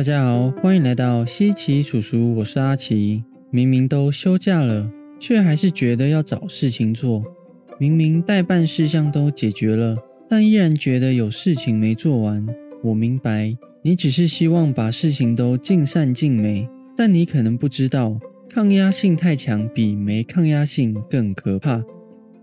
大家好，欢迎来到西奇叔叔，我是阿奇。明明都休假了，却还是觉得要找事情做。明明代办事项都解决了，但依然觉得有事情没做完。我明白，你只是希望把事情都尽善尽美，但你可能不知道，抗压性太强比没抗压性更可怕。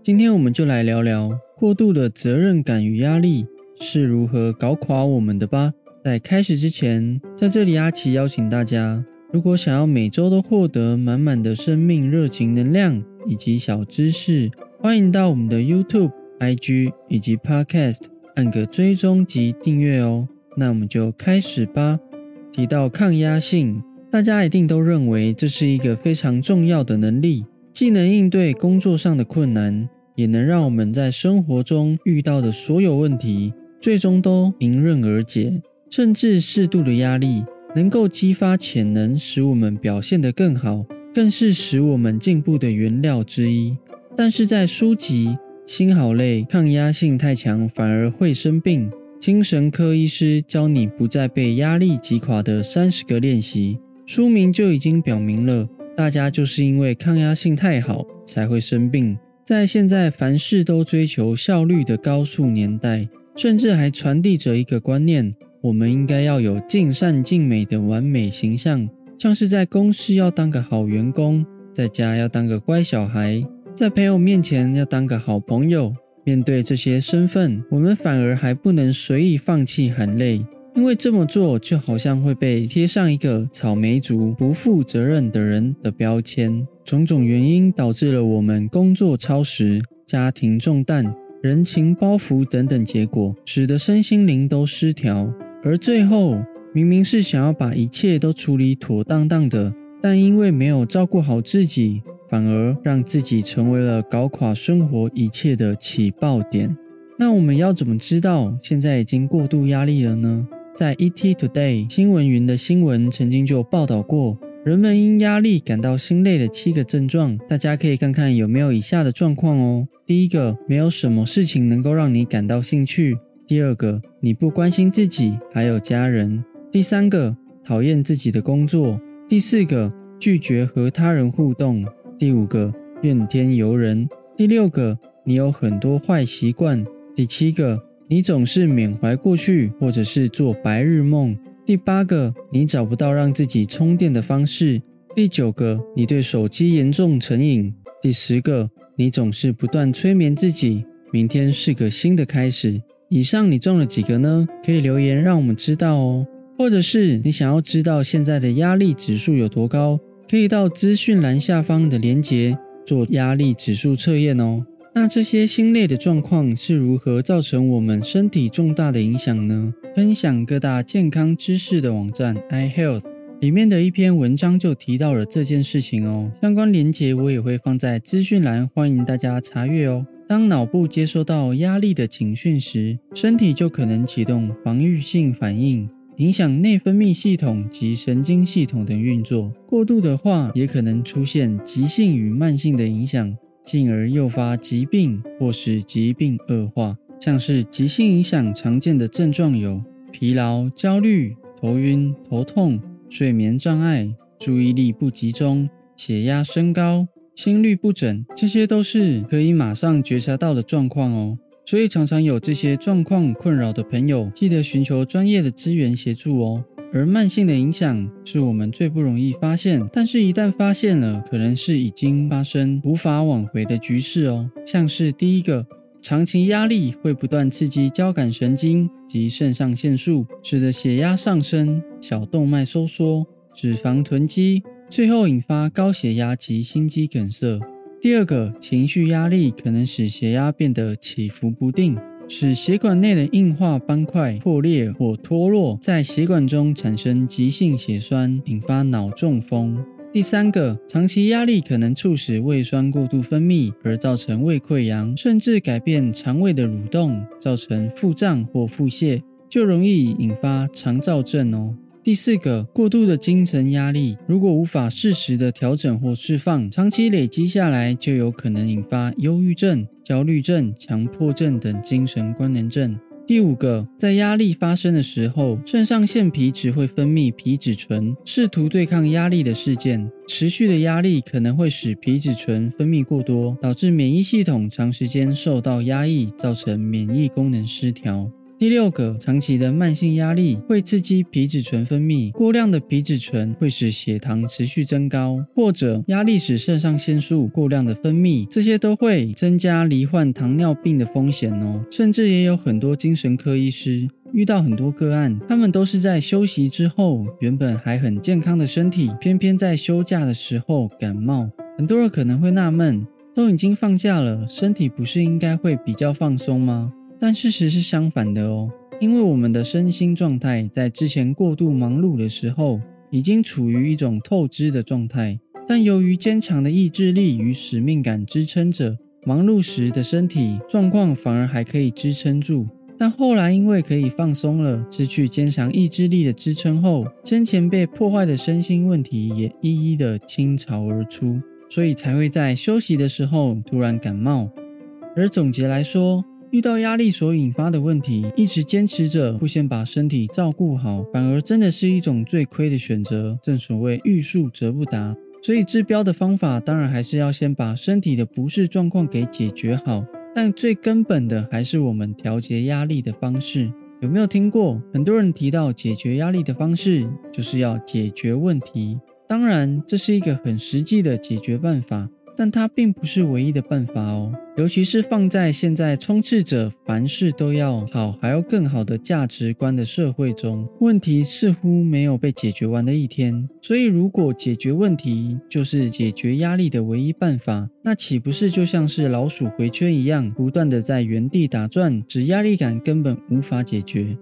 今天我们就来聊聊过度的责任感与压力是如何搞垮我们的吧。在开始之前，在这里阿奇邀请大家，如果想要每周都获得满满的生命热情能量以及小知识，欢迎到我们的 YouTube、IG 以及 Podcast 按个追踪及订阅哦。那我们就开始吧。提到抗压性，大家一定都认为这是一个非常重要的能力，既能应对工作上的困难，也能让我们在生活中遇到的所有问题，最终都迎刃而解。甚至适度的压力能够激发潜能，使我们表现得更好，更是使我们进步的原料之一。但是在书籍《心好累，抗压性太强反而会生病》，精神科医师教你不再被压力击垮的三十个练习，书名就已经表明了，大家就是因为抗压性太好才会生病。在现在凡事都追求效率的高速年代，甚至还传递着一个观念。我们应该要有尽善尽美的完美形象，像是在公司要当个好员工，在家要当个乖小孩，在朋友面前要当个好朋友。面对这些身份，我们反而还不能随意放弃含泪，因为这么做就好像会被贴上一个草莓族、不负责任的人的标签。种种原因导致了我们工作超时、家庭重担、人情包袱等等结果，使得身心灵都失调。而最后，明明是想要把一切都处理妥当当的，但因为没有照顾好自己，反而让自己成为了搞垮生活一切的起爆点。那我们要怎么知道现在已经过度压力了呢？在 ET Today 新闻云的新闻曾经就报道过，人们因压力感到心累的七个症状，大家可以看看有没有以下的状况哦。第一个，没有什么事情能够让你感到兴趣。第二个，你不关心自己还有家人；第三个，讨厌自己的工作；第四个，拒绝和他人互动；第五个，怨天尤人；第六个，你有很多坏习惯；第七个，你总是缅怀过去或者是做白日梦；第八个，你找不到让自己充电的方式；第九个，你对手机严重成瘾；第十个，你总是不断催眠自己，明天是个新的开始。以上你中了几个呢？可以留言让我们知道哦。或者是你想要知道现在的压力指数有多高，可以到资讯栏下方的链接做压力指数测验哦。那这些心累的状况是如何造成我们身体重大的影响呢？分享各大健康知识的网站 iHealth 里面的一篇文章就提到了这件事情哦。相关链接我也会放在资讯栏，欢迎大家查阅哦。当脑部接收到压力的警讯时，身体就可能启动防御性反应，影响内分泌系统及神经系统的运作。过度的话，也可能出现急性与慢性的影响，进而诱发疾病或使疾病恶化。像是急性影响常见的症状有疲劳、焦虑、头晕、头痛、睡眠障碍、注意力不集中、血压升高。心率不整，这些都是可以马上觉察到的状况哦。所以常常有这些状况困扰的朋友，记得寻求专业的资源协助哦。而慢性的影响是我们最不容易发现，但是一旦发现了，可能是已经发生无法挽回的局势哦。像是第一个，长期压力会不断刺激交感神经及肾上腺素，使得血压上升、小动脉收缩、脂肪囤积。最后引发高血压及心肌梗塞。第二个，情绪压力可能使血压变得起伏不定，使血管内的硬化斑块破裂或脱落，在血管中产生急性血栓，引发脑中风。第三个，长期压力可能促使胃酸过度分泌，而造成胃溃疡，甚至改变肠胃的蠕动，造成腹胀或腹泻，就容易引发肠燥症哦。第四个，过度的精神压力，如果无法适时的调整或释放，长期累积下来，就有可能引发忧郁症、焦虑症、强迫症等精神关联症。第五个，在压力发生的时候，肾上腺皮质会分泌皮质醇，试图对抗压力的事件。持续的压力可能会使皮质醇分泌过多，导致免疫系统长时间受到压抑，造成免疫功能失调。第六个，长期的慢性压力会刺激皮质醇分泌，过量的皮质醇会使血糖持续增高，或者压力使肾上腺素过量的分泌，这些都会增加罹患糖尿病的风险哦。甚至也有很多精神科医师遇到很多个案，他们都是在休息之后，原本还很健康的身体，偏偏在休假的时候感冒。很多人可能会纳闷，都已经放假了，身体不是应该会比较放松吗？但事实是相反的哦，因为我们的身心状态在之前过度忙碌的时候，已经处于一种透支的状态。但由于坚强的意志力与使命感支撑着，忙碌时的身体状况反而还可以支撑住。但后来因为可以放松了，失去坚强意志力的支撑后，先前被破坏的身心问题也一一的倾巢而出，所以才会在休息的时候突然感冒。而总结来说，遇到压力所引发的问题，一直坚持着不先把身体照顾好，反而真的是一种最亏的选择。正所谓欲速则不达，所以治标的方法当然还是要先把身体的不适状况给解决好。但最根本的还是我们调节压力的方式。有没有听过很多人提到解决压力的方式，就是要解决问题？当然，这是一个很实际的解决办法。但它并不是唯一的办法哦，尤其是放在现在充斥着凡事都要好还要更好的价值观的社会中，问题似乎没有被解决完的一天。所以，如果解决问题就是解决压力的唯一办法，那岂不是就像是老鼠回圈一样，不断的在原地打转，使压力感根本无法解决？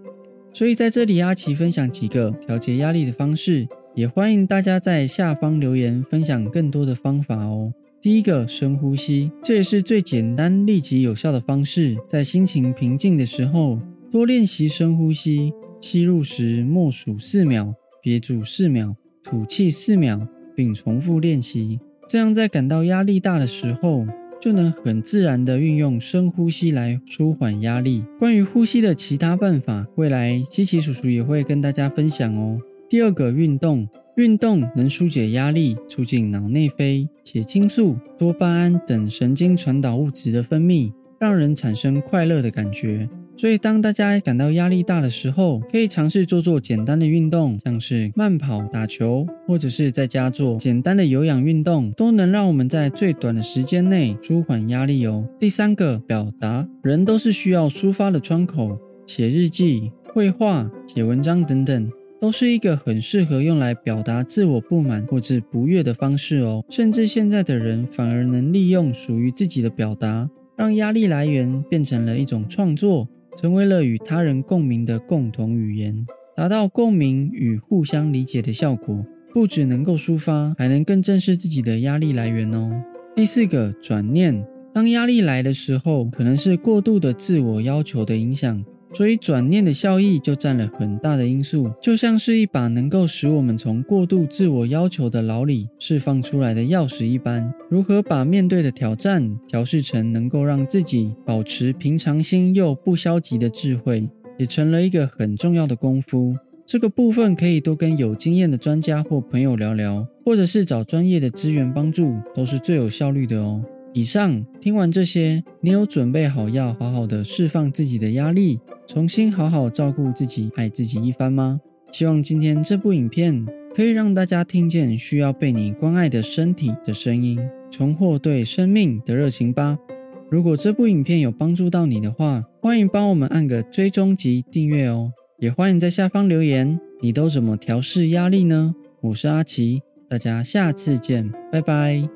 所以，在这里阿奇分享几个调节压力的方式，也欢迎大家在下方留言分享更多的方法哦。第一个深呼吸，这也是最简单、立即有效的方式。在心情平静的时候，多练习深呼吸。吸入时默数四秒，憋住四秒，吐气四秒，并重复练习。这样在感到压力大的时候，就能很自然地运用深呼吸来舒缓压力。关于呼吸的其他办法，未来七奇叔叔也会跟大家分享哦。第二个运动。运动能疏解压力，促进脑内啡、血清素、多巴胺等神经传导物质的分泌，让人产生快乐的感觉。所以，当大家感到压力大的时候，可以尝试做做简单的运动，像是慢跑、打球，或者是在家做简单的有氧运动，都能让我们在最短的时间内舒缓压力哦。第三个，表达，人都是需要抒发的窗口，写日记、绘画、写文章等等。都是一个很适合用来表达自我不满或者不悦的方式哦。甚至现在的人反而能利用属于自己的表达，让压力来源变成了一种创作，成为了与他人共鸣的共同语言，达到共鸣与互相理解的效果。不只能够抒发，还能更正视自己的压力来源哦。第四个转念，当压力来的时候，可能是过度的自我要求的影响。所以转念的效益就占了很大的因素，就像是一把能够使我们从过度自我要求的牢里释放出来的钥匙一般。如何把面对的挑战调试成能够让自己保持平常心又不消极的智慧，也成了一个很重要的功夫。这个部分可以多跟有经验的专家或朋友聊聊，或者是找专业的资源帮助，都是最有效率的哦。以上听完这些，你有准备好要好好的释放自己的压力？重新好好照顾自己，爱自己一番吗？希望今天这部影片可以让大家听见需要被你关爱的身体的声音，重获对生命的热情吧。如果这部影片有帮助到你的话，欢迎帮我们按个追踪及订阅哦。也欢迎在下方留言，你都怎么调试压力呢？我是阿奇，大家下次见，拜拜。